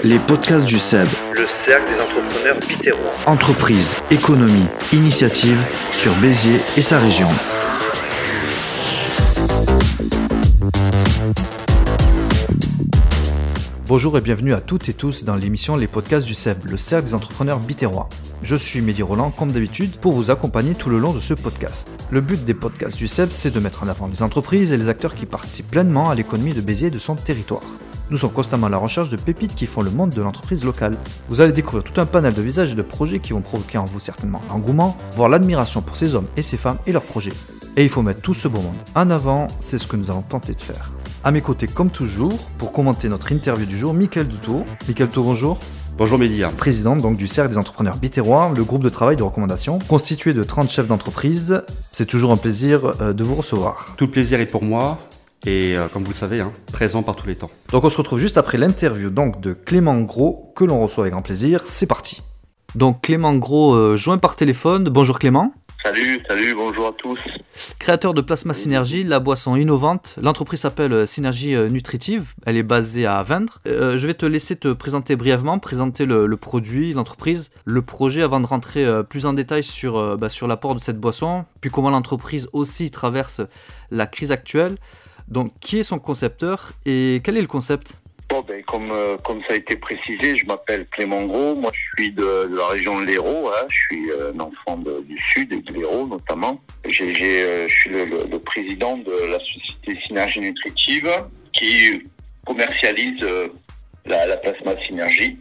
Les podcasts du CEB. Le cercle des entrepreneurs bitérois. Entreprise, économie, initiative sur Béziers et sa région. Bonjour et bienvenue à toutes et tous dans l'émission Les podcasts du CEB, le cercle des entrepreneurs bitérois. Je suis Mehdi Roland, comme d'habitude, pour vous accompagner tout le long de ce podcast. Le but des podcasts du CEB, c'est de mettre en avant les entreprises et les acteurs qui participent pleinement à l'économie de Béziers et de son territoire. Nous sommes constamment à la recherche de pépites qui font le monde de l'entreprise locale. Vous allez découvrir tout un panel de visages et de projets qui vont provoquer en vous certainement l'engouement, voire l'admiration pour ces hommes et ces femmes et leurs projets. Et il faut mettre tout ce beau monde en avant, c'est ce que nous allons tenter de faire. À mes côtés, comme toujours, pour commenter notre interview du jour, Mickaël Douto. Mickaël Douto, bonjour. Bonjour Mehdi. Président donc du Cercle des entrepreneurs bitérois, le groupe de travail de recommandation, constitué de 30 chefs d'entreprise. C'est toujours un plaisir euh, de vous recevoir. Tout le plaisir est pour moi et euh, comme vous le savez, hein, présent par tous les temps. Donc on se retrouve juste après l'interview donc de Clément Gros que l'on reçoit avec grand plaisir. C'est parti. Donc Clément Gros euh, joint par téléphone. Bonjour Clément. Salut, salut, bonjour à tous. Créateur de Plasma Synergie, la boisson innovante. L'entreprise s'appelle euh, Synergie Nutritive. Elle est basée à Vendre. Euh, je vais te laisser te présenter brièvement, présenter le, le produit, l'entreprise, le projet avant de rentrer euh, plus en détail sur, euh, bah, sur l'apport de cette boisson, puis comment l'entreprise aussi traverse la crise actuelle. Donc, qui est son concepteur et quel est le concept? Bon, ben, comme, euh, comme ça a été précisé, je m'appelle Clément Gros. Moi, je suis de, la région de l'Hérault. hein. Je suis euh, un enfant du Sud et de l'Hérault notamment. Euh, je suis le, président de la société Synergie Nutritive qui commercialise la, la plasma Synergie.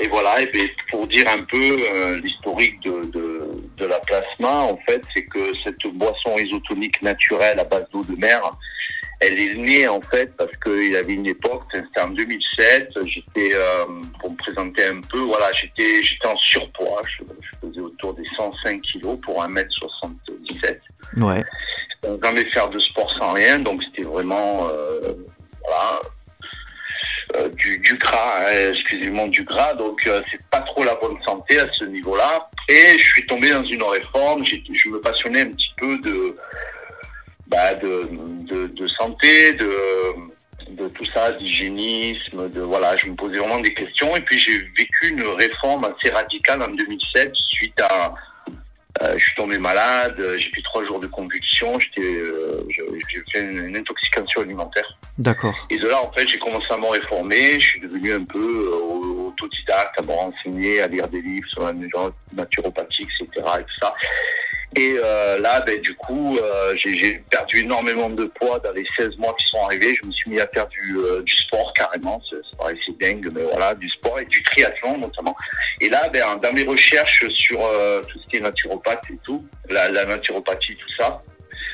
Et voilà, ben, pour dire un peu l'historique de, de la plasma, en fait, c'est que cette boisson isotonique naturelle à base d'eau de mer, elle est née en fait parce qu'il y avait une époque, c'était en 2007, j'étais, euh, pour me présenter un peu, voilà, j'étais j'étais en surpoids, je, je faisais autour des 105 kilos pour 1m77. Ouais. Donc, jamais faire de sport sans rien, donc c'était vraiment euh, voilà, du, du gras, hein, excusez-moi, du gras, donc euh, c'est pas trop la bonne santé à ce niveau-là. Et je suis tombé dans une réforme, je me passionnais un petit peu de, bah, de, de, de santé, de, de tout ça, d'hygiénisme, de voilà, je me posais vraiment des questions. Et puis j'ai vécu une réforme assez radicale en 2007 suite à euh, je suis tombé malade, euh, j'ai fait trois jours de convulsion, j'étais, euh, j'ai fait une, une intoxication alimentaire. D'accord. Et de là, en fait, j'ai commencé à me réformer, je suis devenu un peu euh, autodidacte, à me renseigner, à lire des livres sur la natu- naturopathie, etc. et tout ça. Et euh, là, ben, du coup, euh, j'ai perdu énormément de poids dans les 16 mois qui sont arrivés. Je me suis mis à faire du, euh, du sport carrément, ça, ça paraissait dingue, mais voilà, du sport et du triathlon notamment. Et là, ben, dans mes recherches sur euh, tout ce qui est naturopathe et tout, la, la naturopathie, tout ça,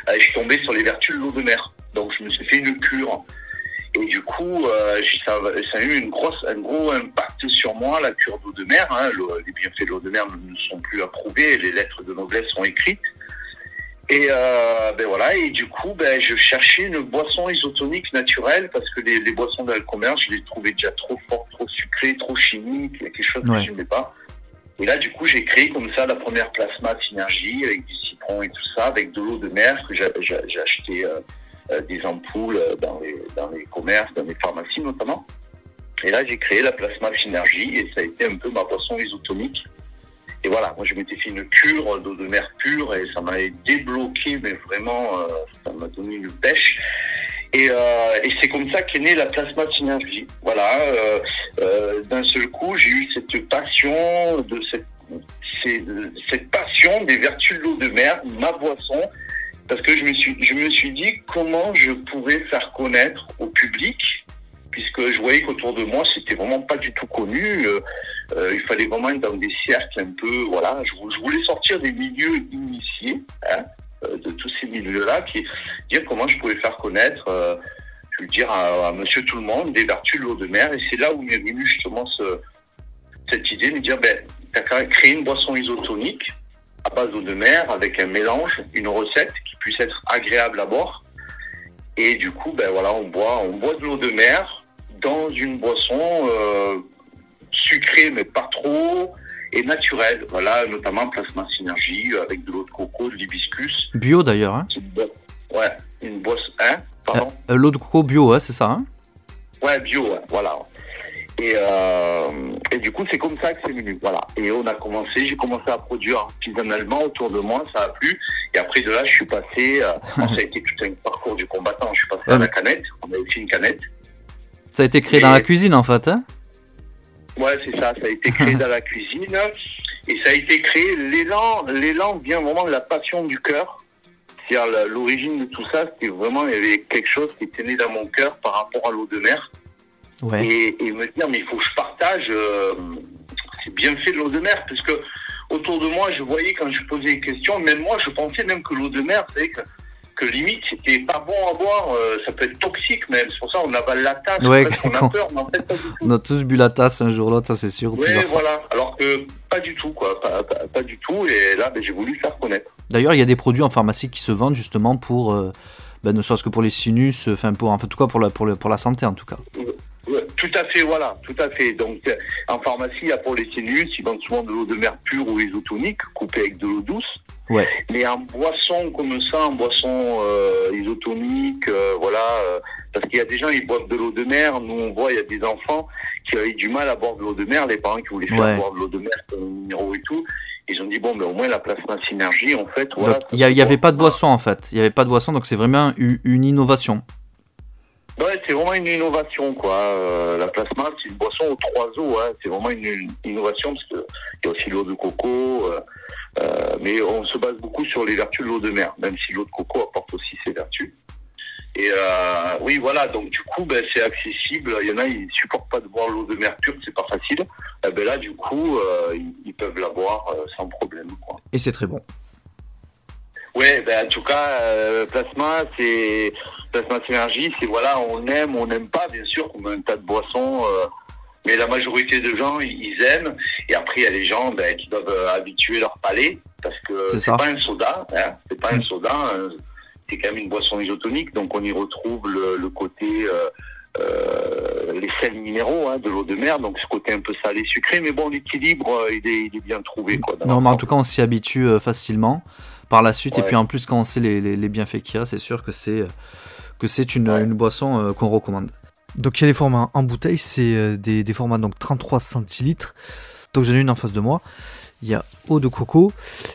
euh, je suis tombé sur les vertus de l'eau de mer. Donc je me suis fait une cure. Et du coup, euh, ça, ça a eu une grosse, un gros impact sur moi, la cure d'eau de mer. hein. Le- les bienfaits de l'eau de mer ne sont plus approuvés, les lettres de noblesse sont écrites. Et euh, ben voilà, et du coup, ben, je cherchais une boisson isotonique naturelle parce que les, les boissons de commerce, je les trouvais déjà trop fortes, trop sucrées, trop chimiques, il y a quelque chose Ouais. que je n'aimais pas. Et là, du coup, j'ai créé comme ça la première plasma synergie avec du citron et tout ça, avec de l'eau de mer que j'ai acheté euh, des ampoules euh, dans les, dans les commerces, dans les pharmacies notamment. Et là, j'ai créé la plasma synergie et ça a été un peu ma boisson isotonique. Et voilà, moi je m'étais fait une cure d'eau de mer pure et ça m'a débloqué, mais vraiment, euh, ça m'a donné une pêche. Et, euh, c'est comme ça qu'est née la plasma synergie. Voilà, euh, euh, d'un seul coup, j'ai eu cette passion de cette, cette passion des vertus de l'eau de mer, ma boisson, parce que je me suis, je me suis dit comment je pourrais faire connaître au public, puisque je voyais qu'autour de moi, c'était vraiment pas du tout connu. Euh, euh, il fallait vraiment être dans des cercles un peu, voilà. Je, vou- je voulais sortir des milieux initiés, hein, euh, de tous ces milieux-là, qui dire comment je pouvais faire connaître, je veux dire à, Monsieur Tout le Monde, des vertus de l'eau de mer. Et c'est là où m'est venue justement ce, cette idée de me dire, ben, t'as créer une boisson isotonique base d'eau de mer avec un mélange, une recette qui puisse être agréable à boire. Et du coup, ben voilà, on boit, on boit de l'eau de mer dans une boisson euh, sucrée mais pas trop et naturelle. Voilà, notamment plasma synergie avec de l'eau de coco, de l'hibiscus. Bio d'ailleurs. Hein Ouais, une boisson. Hein Pardon Euh, L'eau de coco bio, hein, c'est ça. Hein Ouais, bio, ouais, voilà. Et euh, et du coup, c'est comme ça que c'est venu. Voilà. Et on a commencé, j'ai commencé à produire artisanalement autour de moi, ça a plu. Et après de là, je suis passé, euh, ça a été tout un parcours du combattant. Je suis passé Ouais, à la canette. On a aussi une canette. Ça a été créé dans la cuisine en fait. Hein? Ouais, c'est ça. Ça a été créé dans la cuisine. Et ça a été créé, l'élan, l'élan vient vraiment de la passion du cœur. C'est-à-dire l'origine de tout ça, c'était vraiment, il y avait quelque chose qui était né dans mon cœur par rapport à l'eau de mer. Ouais. et, et me dire mais il faut que je partage euh, c'est bien fait de l'eau de mer parce que autour de moi je voyais quand je posais des questions même moi je pensais même que l'eau de mer c'est que que limite c'était pas bon à boire euh, ça peut être toxique même c'est pour ça on avale la tasse Ouais, parce qu'on a peur mais en fait pas du tout On a tous bu la tasse un jour ou l'autre, ça c'est sûr. ou ouais plusieurs fois. voilà alors que pas du tout quoi pas, pas, pas du tout et là ben, j'ai voulu faire connaître D'ailleurs, il y a des produits en pharmacie qui se vendent justement pour, euh, ben, ne serait-ce que pour les sinus, euh, enfin pour, en tout cas pour la, pour, le- pour la santé en tout cas. Tout à fait, voilà, tout à fait. Donc, euh, en pharmacie, il y a pour les sinus, ils vendent souvent de l'eau de mer pure ou isotonique, coupée avec de l'eau douce. Ouais. Mais en boisson comme ça, en boisson euh, isotonique, euh, voilà, euh, parce qu'il y a des gens, ils boivent de l'eau de mer. Nous, on voit, il y a des enfants qui avaient du mal à boire de l'eau de mer, les parents qui voulaient faire Ouais. boire de l'eau de mer, comme minéraux et tout. Ils ont dit, bon, mais au moins la plasma synergie, en fait, voilà. Il n'y avait pas de boisson en fait. Il n'y avait pas de boisson, donc c'est vraiment une innovation. Ouais, c'est vraiment une innovation, quoi. Euh, la plasma, c'est une boisson aux trois eaux. Hein. C'est vraiment une, innovation parce qu'il y a aussi l'eau de coco. euh, euh, mais on se base beaucoup sur les vertus de l'eau de mer, même si l'eau de coco apporte aussi ses vertus. Et euh, oui, voilà. Donc du coup, ben, c'est accessible. Il y en a, ils supportent pas de boire l'eau de mer pure, c'est pas facile. Eh ben là, du coup, euh, ils, ils peuvent la boire euh, sans problème, quoi. Et c'est très bon. Ouais, ben en tout cas, euh, plasma, c'est plasma synergie, c'est voilà, on aime, on n'aime pas, bien sûr, comme un tas de boissons, euh, mais la majorité de gens, ils aiment. Et après, il y a les gens ben, qui doivent euh, habituer leur palais, parce que C'est pas un soda, hein, c'est pas un soda, hein, c'est quand même une boisson isotonique, donc on y retrouve le, le côté euh, euh, les sels minéraux hein, de l'eau de mer, donc ce côté un peu salé, sucré, mais bon, l'équilibre, euh, il, est, il est bien trouvé. Quoi, Non, mais en tout cas, on s'y habitue euh, facilement par la suite. Et puis en plus, quand on sait les, les- les bienfaits qu'il y a, c'est sûr que c'est euh, que c'est une, Ouais. une boisson euh, qu'on recommande. Donc il y a les formats en bouteille, c'est euh, des, des formats donc 33 centilitres. Donc j'en ai une en face de moi. Il y a eau de coco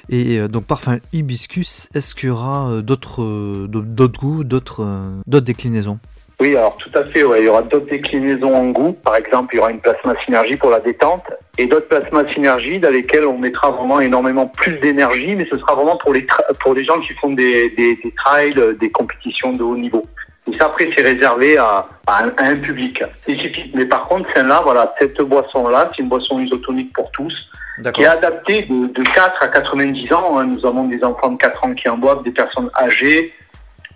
et euh, donc parfum hibiscus. Est-ce qu'il y aura euh, d'autres euh, d'autres goûts, d'autres euh, d'autres déclinaisons Oui, alors tout à fait. Ouais. Il y aura d'autres déclinaisons en goût. Par exemple, il y aura une plasma synergie pour la détente et d'autres plasma synergie dans lesquelles on mettra vraiment énormément plus d'énergie, mais ce sera vraiment pour les pour les gens qui font des, des, des trails, des compétitions de haut niveau. Et ça, après, c'est réservé à, à, un, à un public spécifique. Mais par contre, celle-là, voilà, cette boisson-là, c'est une boisson isotonique pour tous, qui est adaptée de, de 4 à 90 ans. hein. Nous avons des enfants de 4 ans qui en boivent, des personnes âgées,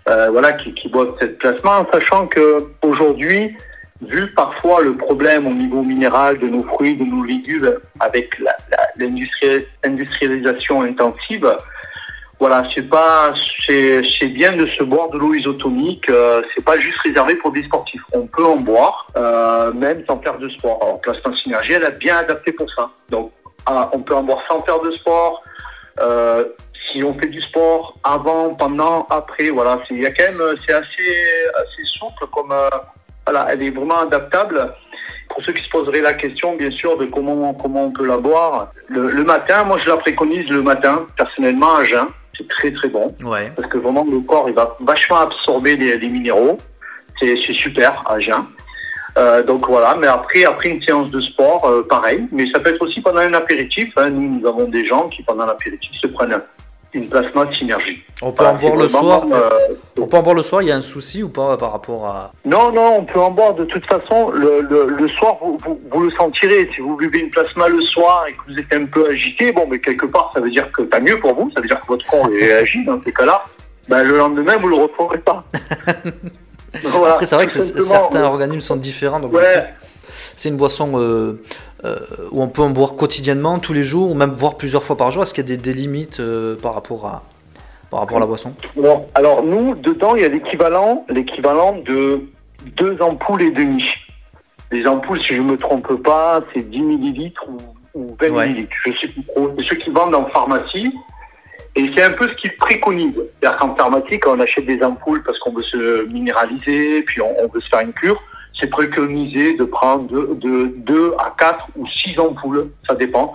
euh, voilà, qui, qui boivent cette plasma, en sachant que aujourd'hui, vu parfois le problème au niveau minéral de nos fruits, de nos légumes, avec l'industrialisation intensive, voilà, c'est pas, c'est bien de se boire de l'eau isotonique. euh, c'est pas juste réservé pour des sportifs. On peut en boire, euh, même sans faire de sport. Alors, Plasma Synergie, elle a bien adapté pour ça. Donc, ah, on peut en boire sans faire de sport. euh, si on fait du sport avant, pendant, après, voilà, c'est- il y a quand même, euh, c'est assez, assez souple comme, euh, voilà, elle est vraiment adaptable. Pour ceux qui se poseraient la question, bien sûr, de comment, comment on peut la boire, le, le matin, moi je la préconise le matin, personnellement à jeun, c'est très très bon, Ouais. parce que vraiment le corps il va vachement absorber les, les minéraux, c'est c'est super à jeun. Euh, donc voilà, mais après, après une séance de sport, euh, pareil, mais ça peut être aussi pendant un apéritif. hein. Nous, nous avons des gens qui, pendant l'apéritif, se prennent une plasma synergie. On peut Voilà, en boire le soir. euh, On peut en boire le soir. Il y a un souci ou pas par rapport à Non, non, on peut en boire de toute façon. Le, le, le soir, vous, vous, vous le sentirez. Si vous buvez une plasma le soir et que vous êtes un peu agité, bon, mais quelque part, ça veut dire que t'as mieux pour vous. Ça veut dire que votre corps est agi dans ces cas-là. Ben, le lendemain, vous le retrouverez pas. Voilà, Après, c'est vrai que certains organismes sont différents. Donc, Ouais, c'est une boisson euh, euh, où on peut en boire quotidiennement, tous les jours, ou même boire plusieurs fois par jour. Est-ce qu'il y a des, des limites euh, par rapport à par rapport à la boisson? Bon, alors nous, dedans, il y a l'équivalent, l'équivalent de deux ampoules et demi. Les ampoules, si je ne me trompe pas, c'est 10 millilitres ou, ou 20 Ouais. millilitres. Je sais plus trop. C'est ceux qui vendent en pharmacie. Et c'est un peu ce qu'ils préconisent. C'est-à-dire qu'en pharmacie, quand on achète des ampoules parce qu'on veut se minéraliser, puis on, on veut se faire une cure, c'est préconisé de prendre de, 2 à 4 ou 6 ampoules, ça dépend.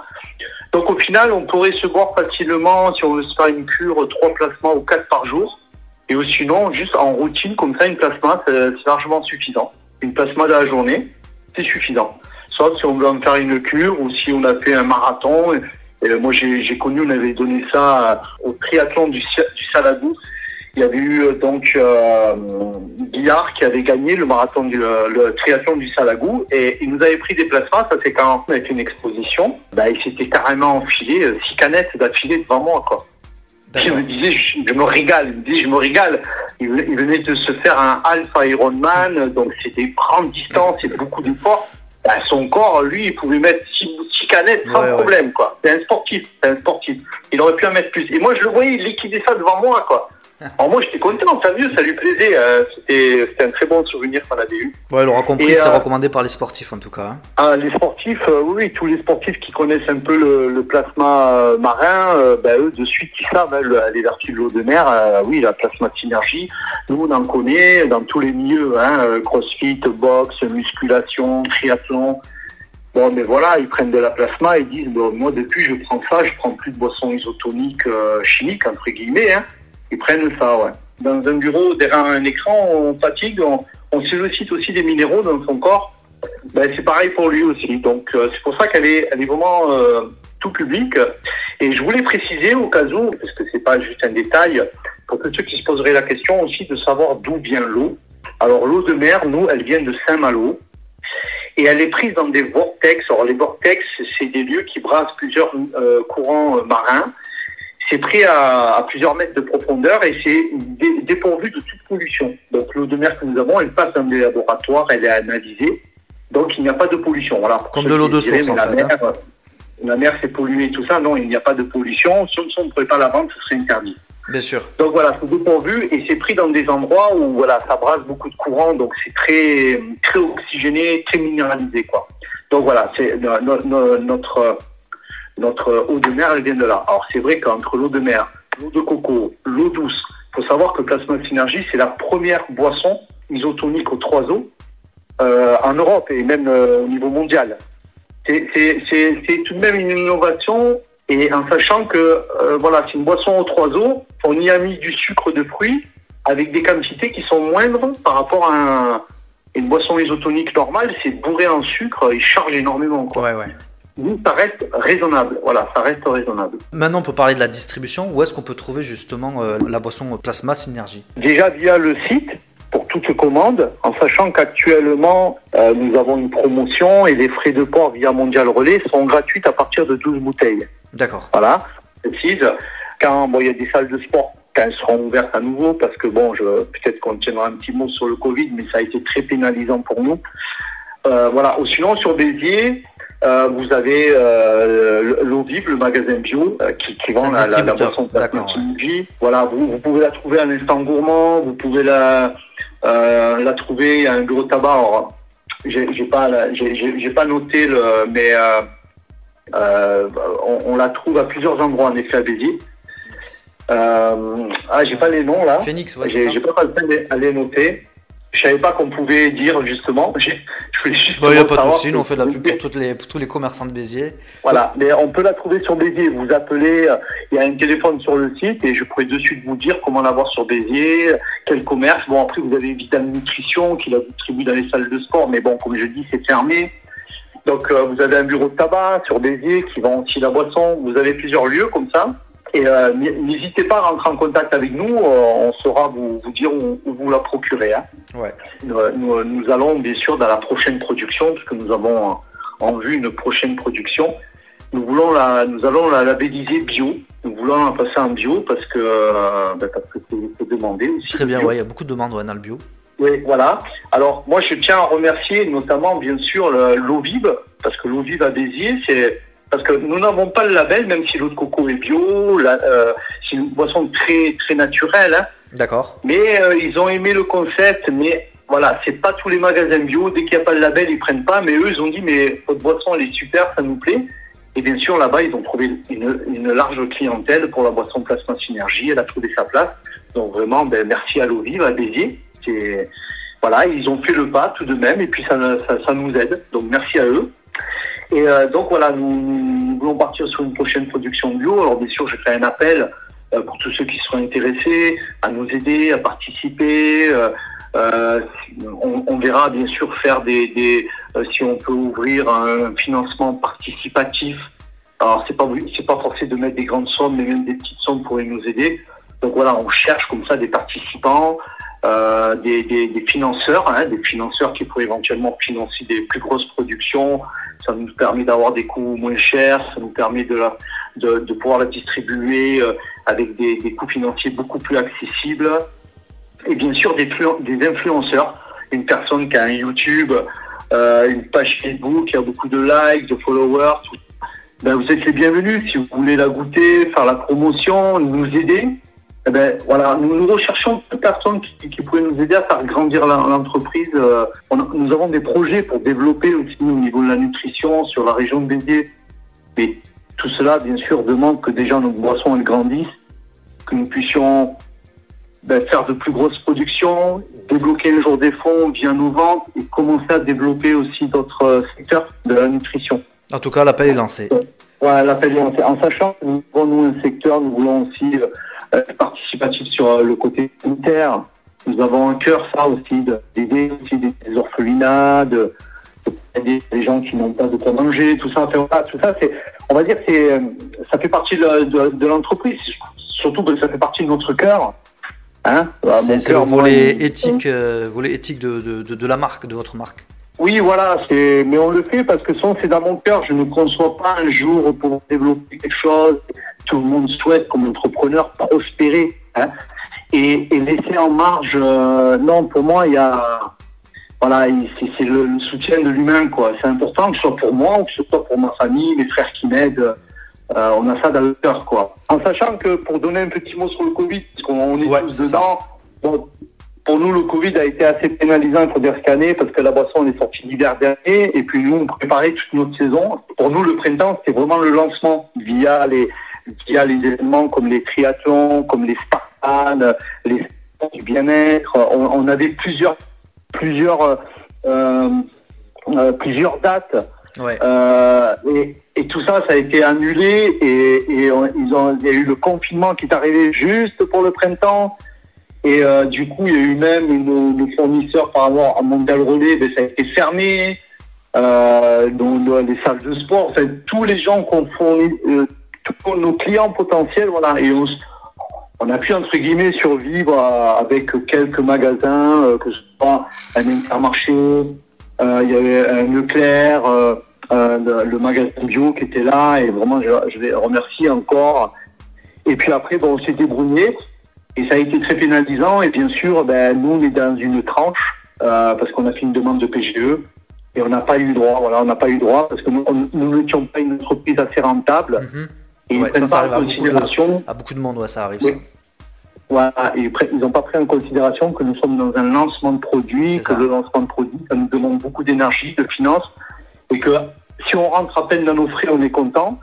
Donc au final, on pourrait se boire facilement, si on veut se faire une cure, 3 plasmas ou 4 par jour. Et sinon, juste en routine, comme ça, une plasma, c'est largement suffisant. Une plasma de la journée, c'est suffisant. Sauf si on veut en faire une cure ou si on a fait un marathon. Moi, j'ai connu, on avait donné ça au triathlon du, du Saladou il y avait eu euh, donc euh, Guillard qui avait gagné le marathon du euh, le triathlon du Salagou et il nous avait pris des plasmas, ça c'est quand on a fait une exposition, bah, il s'était carrément enfilé six canettes d'affilée devant moi quoi. Je me disais, je, me régale, il me disait, je me régale. Il, venait de se faire un Alpha Ironman, donc c'était grande distance et beaucoup d'efforts. Bah, son corps, lui, il pouvait mettre six, canettes sans problème, quoi. C'est un sportif, c'est un sportif. Il aurait pu en mettre plus. Et moi, je le voyais liquider ça devant moi, quoi. Alors moi j'étais content, ça mieux, ça lui plaisait. Euh, c'était un très bon souvenir qu'on avait eu. Ouais, il aura compris, c'est euh, recommandé par les sportifs en tout cas. Hein. Ah, les sportifs, euh, oui, tous les sportifs qui connaissent un peu le, plasma marin, ben, eux de suite ils savent hein, les vertus de l'eau de mer. oui, la plasma synergie, nous on en connaît dans tous les milieux, hein, crossfit, boxe, musculation, triathlon. Bon, mais voilà, ils prennent de la plasma et disent, bon, moi depuis je prends ça, je prends plus de boissons isotoniques chimiques, entre guillemets. Hein. Ils prennent ça, ouais. Dans un bureau, derrière un écran, on fatigue, on, on sollicite aussi des minéraux dans son corps. Ben, c'est pareil pour lui aussi. Donc euh, c'est pour ça qu'elle est, elle est vraiment euh, tout public. Et je voulais préciser au cas où, parce que c'est pas juste un détail, pour que ceux qui se poseraient la question aussi de savoir d'où vient l'eau. Alors l'eau de mer, nous, elle vient de Saint-Malo. Et elle est prise dans des vortex. Alors les vortex, c'est des lieux qui brassent plusieurs euh, courants marins c'est pris à, plusieurs mètres de profondeur et c'est dépourvu de toute pollution. Donc l'eau de mer que nous avons, elle passe dans des laboratoires, elle est analysée, donc il n'y a pas de pollution. Voilà, Comme de l'eau de source en la fait. Hein. Mer, La mer s'est polluée, tout ça, non, il n'y a pas de pollution. Si on ne pouvait pas la vendre, ce serait interdit. Bien sûr. Donc voilà, c'est dépourvu et c'est pris dans des endroits où voilà, ça brasse beaucoup de courant, donc c'est très, très oxygéné, très minéralisé. Quoi. Donc voilà, c'est notre notre eau de mer, elle vient de là. Alors c'est vrai qu'entre l'eau de mer, l'eau de coco, l'eau douce, il faut savoir que Plasma Synergie, c'est la première boisson isotonique aux trois eaux euh, en Europe et même euh, au niveau mondial. C'est tout de même une innovation et en sachant que euh, voilà, c'est une boisson aux trois eaux, on y a mis du sucre de fruits avec des quantités qui sont moindres par rapport à une boisson isotonique normale, c'est bourré en sucre et charge énormément. Quoi. Ouais, ouais ça reste raisonnable. Voilà, ça reste raisonnable. Maintenant, on peut parler de la distribution. Où est-ce qu'on peut trouver justement euh, la boisson Plasma Synergie? Déjà via le site pour toute commande, en sachant qu'actuellement, euh, nous avons une promotion et les frais de port via Mondial Relais sont gratuits à partir de 12 bouteilles. D'accord. Voilà, précise. Quand bon, il y a des salles de sport, quand elles seront ouvertes à nouveau, parce que bon, peut-être qu'on tiendra un petit mot sur le Covid, mais ça a été très pénalisant pour nous. Euh, voilà. Sinon, sur Béziers, euh, vous avez euh, le magasin bio, euh, qui, vend la, la, boisson Voilà, vous, pouvez la trouver à l'instant gourmand, vous pouvez la, la trouver à un de tabac. j'ai pas, j'ai pas noté le, mais on, la trouve à plusieurs endroits en effet à Béziers. ah, j'ai pas les noms là. Phoenix, ouais, J'ai pas le temps de les noter. Je savais pas qu'on pouvait dire justement. Je voulais juste bah, il n'y a pas de souci, on fait de la pub pour, toutes les, tous les commerçants de Béziers. Voilà, mais on peut la trouver sur Béziers. Vous appelez, euh, il y a un téléphone sur le site et je pourrais de suite vous dire comment l'avoir sur Béziers, quel commerce. Bon, après, vous avez Vital Nutrition qui la distribue dans les salles de sport, mais bon, comme je dis, c'est fermé. Donc, euh, vous avez un bureau de tabac sur Béziers qui vend aussi la boisson. Vous avez plusieurs lieux comme ça. Et euh, n'hésitez pas à rentrer en contact avec nous, euh, on saura vous, vous dire où, vous la procurez. Hein. Ouais. Nous, allons bien sûr dans la prochaine production, puisque nous avons en vue une prochaine production. Nous voulons la, nous allons la labelliser bio. Nous voulons la passer en bio parce que euh, que c'est demandé aussi. Très bien, ouais, il y a beaucoup de demandes dans le bio. Oui, voilà. Alors moi je tiens à remercier notamment bien sûr vive, parce que vive à Béziers, c'est parce que nous n'avons pas le label, même si l'eau de coco est bio, euh, c'est une boisson très très naturelle. Hein. D'accord. Mais euh, ils ont aimé le concept, mais voilà, c'est pas tous les magasins bio. Dès qu'il n'y a pas le label, ils prennent pas. Mais eux, ils ont dit, mais votre boisson, elle est super, ça nous plaît. Et bien sûr, là-bas, ils ont trouvé une, large clientèle pour la boisson Plasma Synergie. Elle a trouvé sa place. Donc vraiment, ben, merci à l'eau vive, à Béziers. voilà, ils ont fait le pas tout de même et puis ça, ça, nous aide. Donc merci à eux. Et donc voilà, nous, nous, voulons partir sur une prochaine production bio. Alors bien sûr, j'ai fait un appel pour tous ceux qui seront intéressés à nous aider, à participer. Euh, on, verra bien sûr faire des, euh, si on peut ouvrir un financement participatif. Alors c'est pas c'est pas forcé de mettre des grandes sommes, mais même des petites sommes pourraient nous aider. Donc voilà, on cherche comme ça des participants, euh, des, financeurs, hein, des financeurs qui pourraient éventuellement financer des plus grosses productions. Ça nous permet d'avoir des coûts moins chers, ça nous permet de, de, pouvoir la distribuer avec des, des coûts financiers beaucoup plus accessibles et bien sûr des, des influenceurs. Une personne qui a un YouTube, euh, une page Facebook, qui a beaucoup de likes, de followers. Ben, vous êtes les bienvenus. Si vous voulez la goûter, faire la promotion, nous aider, eh ben, voilà, nous, nous recherchons toute personne qui, qui, pourrait nous aider à faire grandir l'entreprise. Euh, nous avons des projets pour développer aussi au niveau de la nutrition sur la région de Béziers. Mais tout cela, bien sûr, demande que déjà nos boissons grandissent, que nous puissions ben, faire de plus grosses productions, débloquer le jour des fonds via nos ventes et commencer à développer aussi d'autres euh, secteurs de la nutrition. En tout cas, l'appel est lancé. Ouais, l'appel est lancé. En sachant que nous voulons un secteur, nous voulons aussi euh, participatif sur euh, le côté sanitaire. Nous avons un cœur, ça aussi, d'aider aussi des, orphelinats, de, des gens qui n'ont pas de quoi manger, tout ça. tout ça, c'est, on va dire, c'est, ça fait partie de, de l'entreprise. Surtout que ça fait partie de notre cœur. Hein c'est le volet éthique, euh, volet éthique de, de, la marque, de votre marque. Oui, voilà, mais on le fait parce que ça, c'est dans mon cœur. Je ne conçois pas un jour pour développer quelque chose. Tout le monde souhaite, comme entrepreneur, prospérer hein, et, laisser en marge. Euh, non, pour moi, il y a, voilà, c'est le, soutien de l'humain, quoi. C'est important que ce soit pour moi ou que ce soit pour ma famille, mes frères qui m'aident. Euh, on a ça dans le cœur, quoi. En sachant que, pour donner un petit mot sur le Covid, parce qu'on est tous dedans, pour nous, le Covid a été assez pénalisant, dire, cette année, parce que la boisson est sortie l'hiver dernier, et puis nous, on préparait toute notre saison. Pour nous, le printemps, c'était vraiment le lancement, via les, via les événements comme les triathlons, comme les Spartans, les du bien-être. On, avait plusieurs, plusieurs, euh, euh, plusieurs dates. et, et tout ça, ça a été annulé et, ils ont, il y a eu le confinement qui est arrivé juste pour le printemps. Et euh, du coup, il y a eu même nos, fournisseurs par rapport à Mondial Relais, ben, ça a été fermé. Euh, les salles de sport, tous les gens qu'on fournit, euh, tous nos clients potentiels, voilà. Et on, a pu, entre guillemets, survivre avec quelques magasins, que ce soit un intermarché, il y avait un Leclerc, le, magasin bio qui était là et vraiment je, je les remercie encore. Et puis après, bon, on s'est débrouillé et ça a été très pénalisant. Et bien sûr, ben, nous, on est dans une tranche euh, parce qu'on a fait une demande de PGE et on n'a pas eu droit. Voilà, on n'a pas eu droit parce que nous, n'étions pas une entreprise assez rentable. Mhm. Et ils prennent pas en considération. À beaucoup, de, monde, ouais, ça arrive. Voilà, et ils n'ont pas pris en considération que nous sommes dans un lancement de produit, que le lancement de produit, ça nous demande beaucoup d'énergie, de finances, et que si on rentre à peine dans nos frais, on est content.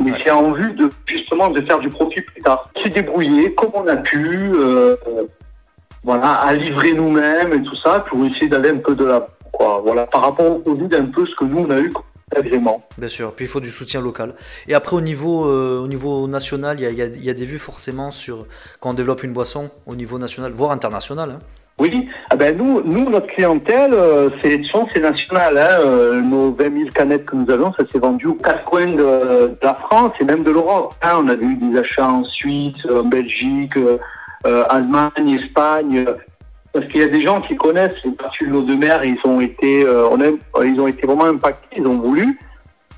Mais c'est en vue de justement de faire du profit plus tard. C'est débrouiller comme on a pu, euh, voilà, à livrer nous-mêmes et tout ça pour essayer d'aller un peu de la, quoi, voilà, par rapport au Covid, un peu ce que nous on a eu comme agrément. Bien sûr. Puis il faut du soutien local. Et après au niveau, euh, au niveau national, il y a, y a, des vues forcément sur quand on développe une boisson au niveau national, voire international. Hein. Oui, ah ben nous, nous, notre clientèle, euh, c'est c'est national. Hein, euh, nos 20 000 canettes que nous avons, ça s'est vendu aux quatre coins de, la France et même de l'Europe. Hein. On a eu des achats en Suisse, en Belgique, euh, Allemagne, Espagne. Parce qu'il y a des gens qui connaissent les parties de l'eau de mer, ils ont été, on a, ils ont été vraiment impactés, ils ont voulu.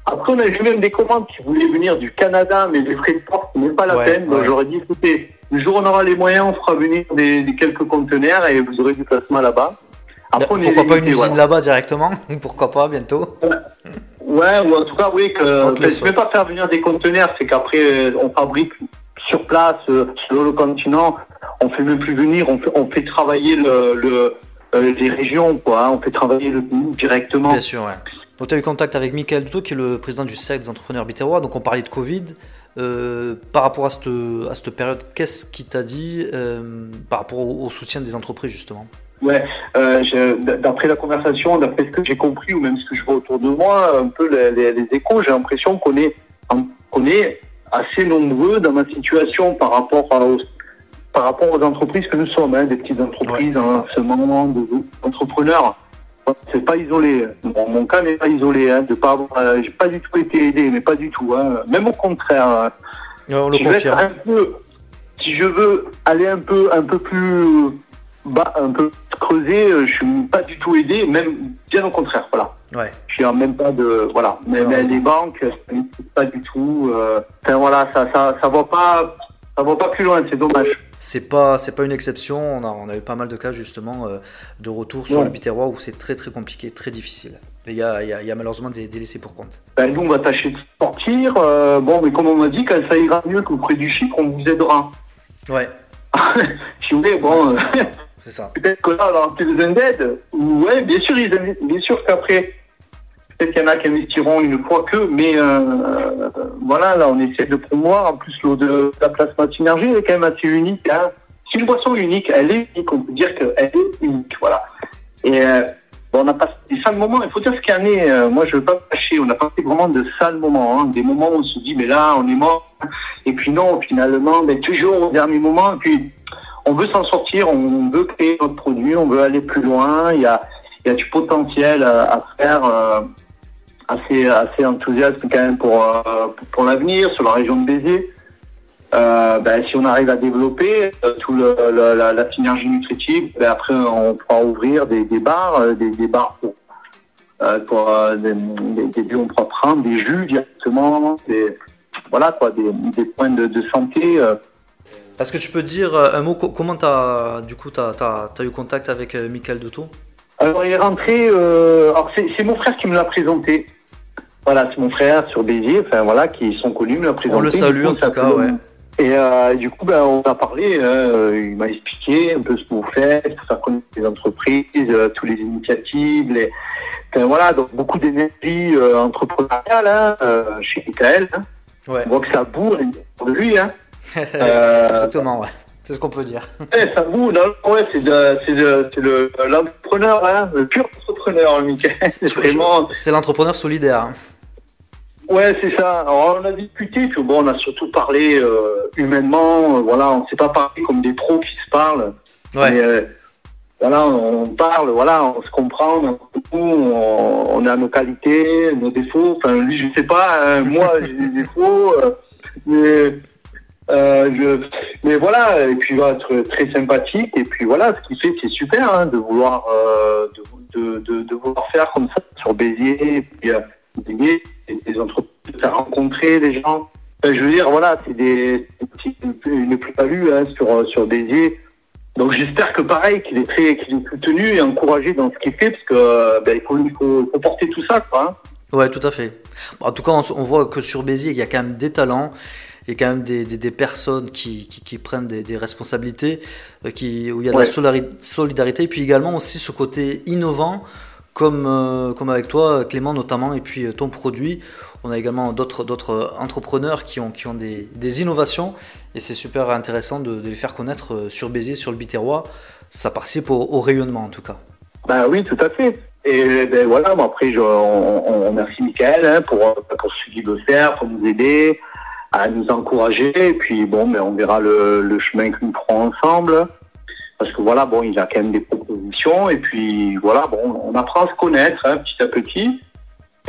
Après, on a vu même des commandes qui voulaient venir du Canada, mais les frais de port, ce n'est pas la peine. J'aurais dit, écoutez, le jour où on aura les moyens, on fera venir des, quelques conteneurs et vous aurez du placement là-bas. pourquoi pas une usine là-bas directement Pourquoi pas bientôt ouais. ou en tout cas, oui, que je ne vais pas faire venir des conteneurs, c'est qu'après, on fabrique sur place, euh, sur le continent, on fait même plus venir, on fait, on fait travailler le, euh, les régions, quoi, hein. on fait travailler le directement. Bien sûr, ouais. Donc tu as eu contact avec Michael Duto, qui est le président du cercle des entrepreneurs bitérois, donc on parlait de Covid. Euh, par rapport à cette, à cette période, qu'est-ce qui t'a dit euh, par rapport au, soutien des entreprises justement? Ouais, euh, d'après la conversation, d'après ce que j'ai compris ou même ce que je vois autour de moi, un peu les, les- les échos, j'ai l'impression qu'on est, qu'on est assez nombreux dans ma situation par rapport à- aux, par rapport aux entreprises que nous sommes, hein, des petites entreprises, Ouais, hein, ce moment de entrepreneurs. C'est pas isolé. Mon, mon cas n'est pas isolé. Hein, de pas euh, j'ai pas du tout été aidé, mais pas du tout. Hein. Même au contraire. hein. On le Si je veux être confirme. un peu, si je veux aller un peu, un peu plus bas, un peu creuser, euh, je suis pas du tout aidé, même bien au contraire. Voilà. Ouais. Je suis en même pas de, voilà. Mais, les banques, pas du tout. euh, enfin, voilà, ça, ça, ça va pas, ça va pas plus loin. C'est dommage. C'est pas, c'est pas une exception. On a, on a eu pas mal de cas justement euh, de retour sur Ouais. le Biterrois où c'est très très compliqué, très difficile. Il y a, il y a- il y a malheureusement des, des laissés pour compte. Ben, nous, on va tâcher de sortir. euh, bon, mais comme on m'a dit, quand ça ira mieux que près du chiffre, on vous aidera. Ouais, si vous voulez, bon. euh, c'est ça. Peut-être que là, plus besoin d'aide. Ouais, bien sûr, ils bien sûr qu'après, peut-être qu'il y en a qui investiront une fois que, mais euh, voilà, là, on essaie de promouvoir. En plus, l'eau de la plasma synergie, est quand même assez unique. Hein. C'est une boisson unique, elle est unique, on peut dire qu'elle est unique, voilà. Et euh, bon, on a passé des sales moments, il faut dire ce qu'il y en est. euh, moi, je ne veux pas cacher, on a passé vraiment de sales moments, hein, des moments où on se dit, mais là, on est mort. Et puis non, finalement, mais toujours au dernier moment, et puis on veut s'en sortir, on veut créer notre produit, on veut aller plus loin. Il y a, il y a du potentiel à, à faire, euh, assez, assez enthousiaste quand même pour, euh, pour, l'avenir sur la région de Béziers. Euh, ben, si on arrive à développer euh, tout le, le- la, la synergie nutritive, ben, après on pourra ouvrir des, des bars, euh, des, des bars pour, pour des, des, on pourra prendre des jus directement, des, voilà quoi, des, points de, de santé. Est-ce que tu peux dire un mot co- Comment t'as, du coup, t'as, t'as, t'as eu contact avec Michael Dotto Alors il est rentré, alors c'est c'est mon frère qui me l'a présenté. Voilà, c'est mon frère sur Béziers, enfin voilà, qui sont connus, me l'a présenté. On le salue coup, en tout cas, ouais. Et euh, du coup, ben, on a parlé, hein, il m'a expliqué un peu ce que vous faites, faire connaître les entreprises, euh, toutes les initiatives, les... Enfin, voilà, donc beaucoup d'énergie euh, entrepreneuriale hein, euh, chez Michael. Hein. Ouais, On voit que ça boue de lui. Hein. Euh, exactement, ouais. C'est ce qu'on peut dire. Eh, ça boue, non, ouais, c'est c'est le- l'entrepreneur, hein, le pur entrepreneur, Michael. C'est vraiment. L'entrepreneur solidaire. Ouais, c'est ça. Alors, on a discuté, puis bon, on a surtout parlé euh, humainement. euh, voilà, on s'est pas parlé comme des pros qui se parlent. Ouais. Mais, euh, voilà, on parle, voilà, on se comprend, on, on, on a nos qualités, nos défauts. Enfin, lui, je sais pas, hein, moi, j'ai des défauts, euh, mais, euh, je, mais voilà, et puis il va être très sympathique, et puis voilà, ce qu'il fait, c'est super, hein, de vouloir, euh, de, de, de, de vouloir faire comme ça sur Béziers, et puis euh, d'aider des entreprises, faire rencontrer des gens. Enfin, je veux dire, voilà, c'est des, une plus-value hein, sur, sur Béziers. Donc j'espère que pareil, qu'il est très, qu'il est soutenu et encouragé dans ce qu'il fait, parce que euh, ben, il, faut, il, faut, il faut porter tout ça, quoi. hein. Ouais, tout à fait. En tout cas, on, voit que sur Béziers, il y a quand même des talents, il y a quand même des, des- des personnes qui, qui- qui prennent des, des responsabilités, euh, qui, où il y a de Ouais. la solidarité, et puis également aussi ce côté innovant, comme, euh, comme avec toi, Clément notamment, et puis euh, ton produit. On a également d'autres d'autres entrepreneurs qui ont, des, innovations, et c'est super intéressant de, les faire connaître euh, sur Béziers, sur le Biterrois. Ça participe au, rayonnement en tout cas. Ben oui, tout à fait. Et ben voilà, après, on, remercie Michael hein, pour, euh, pour ce qu'il veut faire, pour nous aider, à nous encourager. Et puis bon, ben, on verra le, le chemin que nous ferons ensemble. Parce que voilà, bon, il a quand même des propositions. Et puis voilà, bon, on apprend à se connaître hein, petit à petit.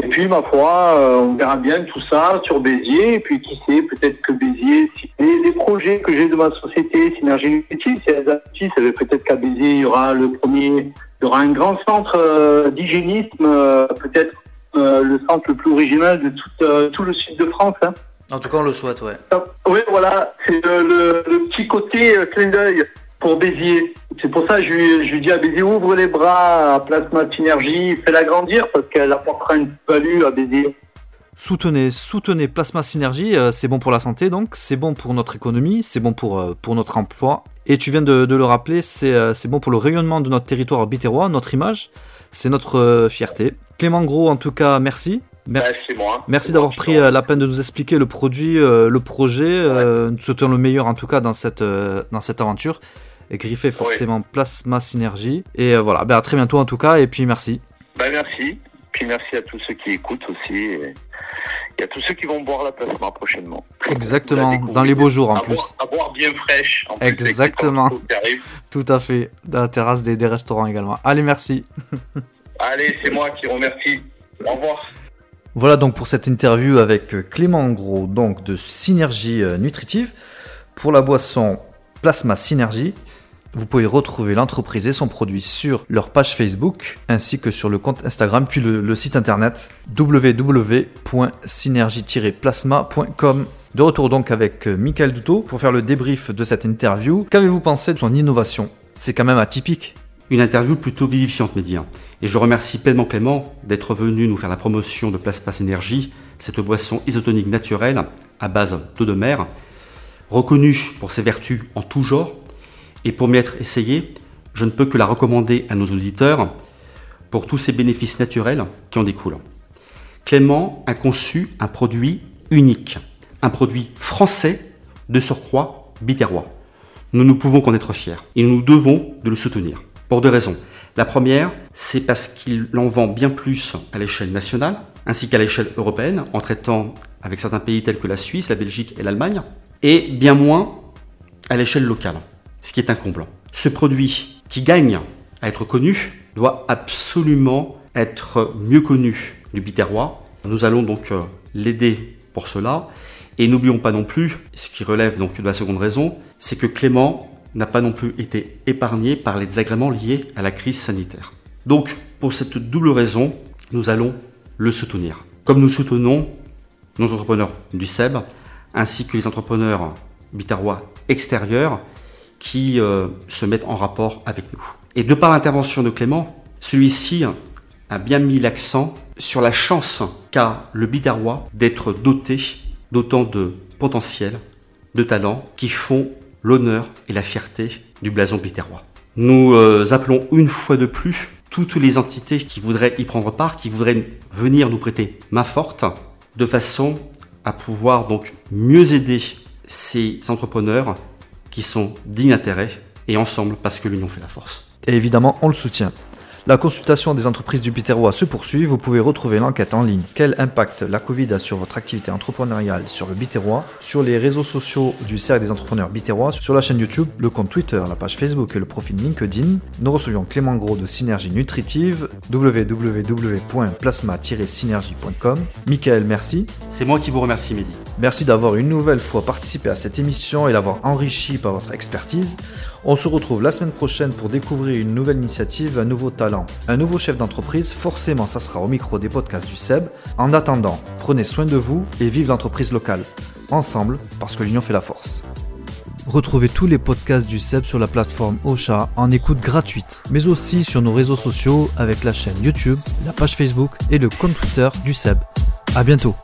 Et puis, ma foi, euh, on verra bien tout ça sur Béziers. Et puis, qui sait, peut-être que Béziers, si les, les projets que j'ai de ma société, Synergie Nutritive, si elles bien, peut-être qu'à Béziers, il y aura le premier, il y aura un grand centre euh, d'hygiénisme, euh, peut-être le centre le plus original de tout, tout le sud de France. Hein. En tout cas, on le souhaite, ouais. Oui, voilà, c'est le, petit côté clin d'œil pour Béziers. C'est pour ça que je lui, je lui dis à Béziers, ouvre les bras à Plasma Synergie, fais-la grandir parce qu'elle apportera une value à Béziers. Soutenez, soutenez Plasma Synergie, euh, c'est bon pour la santé donc, c'est bon pour notre économie, c'est bon pour, euh, pour notre emploi. Et tu viens de, de le rappeler, c'est euh, c'est bon pour le rayonnement de notre territoire biterrois, notre image, c'est notre euh, fierté. Clément Gros, en tout cas, merci. Merci, moi. merci d'avoir pris euh, la peine de nous expliquer le produit, euh, le projet. euh, nous souhaitons le meilleur en tout cas dans cette, euh, dans cette aventure. Et griffez forcément Plasma Synergie. Et euh, voilà, ben, à très bientôt en tout cas, et puis merci. Ben, merci. Puis merci à tous ceux qui écoutent aussi. Et, à tous ceux qui vont boire la plasma prochainement. Exactement, dans les beaux jours en plus. à boire bien fraîche. En Exactement. Tout à fait. Dans la terrasse des, des restaurants également. Allez, merci. Allez, c'est moi qui remercie. Au revoir. Voilà donc pour cette interview avec Clément Gros, donc de Synergie euh, Nutritive. Pour la boisson Plasma Synergie, vous pouvez retrouver l'entreprise et son produit sur leur page Facebook ainsi que sur le compte Instagram puis le, site internet www.synergie-plasma.com. De retour donc avec euh, Michael Douto pour faire le débrief de cette interview. Qu'avez-vous pensé de son innovation? C'est quand même atypique. Une interview plutôt vivifiante, Mehdi. Et je remercie pleinement Clément d'être venu nous faire la promotion de Plasma Synergie, cette boisson isotonique naturelle à base d'eau de mer, reconnue pour ses vertus en tout genre et pour m'y être essayé, je ne peux que la recommander à nos auditeurs pour tous ces bénéfices naturels qui en découlent. Clément a conçu un produit unique, un produit français de surcroît biterrois. Nous ne pouvons qu'en être fiers et nous devons de le soutenir. Pour deux raisons. La première, c'est parce qu'il en vend bien plus à l'échelle nationale, ainsi qu'à l'échelle européenne, en traitant avec certains pays tels que la Suisse, la Belgique et l'Allemagne, et bien moins à l'échelle locale ce qui est un comble. Ce produit qui gagne à être connu doit absolument être mieux connu du biterrois. Nous allons donc euh, l'aider pour cela. Et n'oublions pas non plus, ce qui relève donc de la seconde raison, c'est que Clément n'a pas non plus été épargné par les désagréments liés à la crise sanitaire. Donc, pour cette double raison, nous allons le soutenir. Comme nous soutenons nos entrepreneurs du SEB, ainsi que les entrepreneurs biterrois extérieurs qui euh, se mettent en rapport avec nous. Et de par l'intervention de Clément, celui-ci a bien mis l'accent sur la chance qu'a le Biterrois d'être doté d'autant de potentiel, de talents qui font l'honneur et la fierté du blason biterrois. Nous euh, appelons une fois de plus toutes les entités qui voudraient y prendre part, qui voudraient venir nous prêter main forte, de façon à pouvoir donc mieux aider ces entrepreneurs qui sont dignes d'intérêt et ensemble parce que l'union fait la force. Et évidemment, on le soutient. La consultation des entreprises du Biterrois se poursuit. Vous pouvez retrouver l'enquête en ligne. Quel impact la Covid a sur votre activité entrepreneuriale sur le Biterrois Sur les réseaux sociaux du Cercle des entrepreneurs Biterrois, sur la chaîne YouTube, le compte Twitter, la page Facebook et le profil LinkedIn. Nous recevions Clément Gros de Synergie Nutritive, www.plasma-synergie.com. Michael, merci. C'est moi qui vous remercie, Mehdi. Merci d'avoir une nouvelle fois participé à cette émission et l'avoir enrichi par votre expertise. On se retrouve la semaine prochaine pour découvrir une nouvelle initiative, un nouveau talent, un nouveau chef d'entreprise. Forcément, ça sera au micro des podcasts du SEB. En attendant, prenez soin de vous et vive l'entreprise locale. Ensemble, parce que l'union fait la force. Retrouvez tous les podcasts du SEB sur la plateforme Ocha en écoute gratuite, mais aussi sur nos réseaux sociaux avec la chaîne YouTube, la page Facebook et le compte Twitter du SEB. À bientôt.